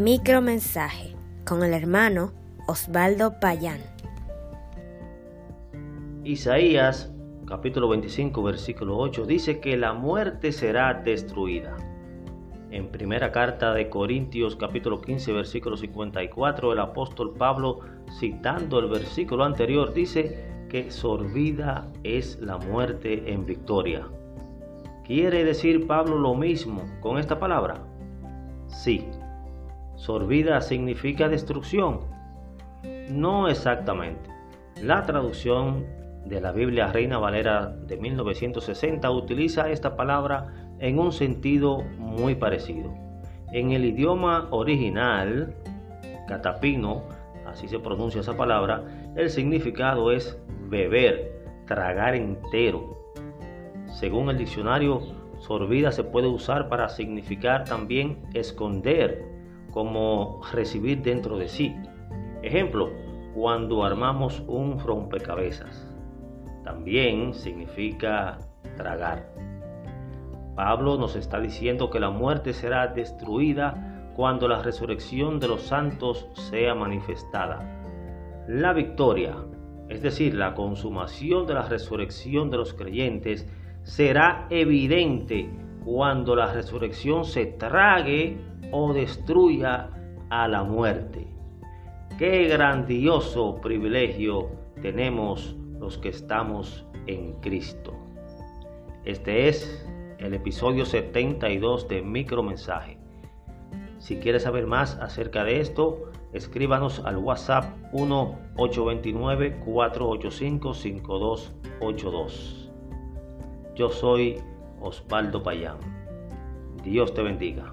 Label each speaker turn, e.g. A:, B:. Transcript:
A: Micromensaje con el hermano Osvaldo Payán.
B: Isaías capítulo 25 versículo 8 dice que la muerte será destruida. En primera carta de Corintios capítulo 15 versículo 54 el apóstol Pablo citando el versículo anterior dice que sorbida es la muerte en victoria. ¿Quiere decir Pablo lo mismo con esta palabra? Sí, Sorbida significa destrucción. No exactamente. La traducción de la Biblia Reina Valera de 1960 utiliza esta palabra en un sentido muy parecido. En el idioma original, catapino, así se pronuncia esa palabra, el significado es beber, tragar entero. Según el diccionario, sorbida se puede usar para significar también esconder, como recibir dentro de sí. Ejemplo, cuando armamos un rompecabezas. También significa tragar. Pablo nos está diciendo que la muerte será destruida cuando la resurrección de los santos sea manifestada. La victoria, es decir, la consumación de la resurrección de los creyentes, será evidente cuando la resurrección se trague o destruya a la muerte. Qué grandioso privilegio tenemos los que estamos en Cristo. Este es el episodio 72 de Micromensaje. Si quieres saber más acerca de esto, escríbanos al WhatsApp 1-829-485-5282. Yo soy Osvaldo Payán. Dios te bendiga.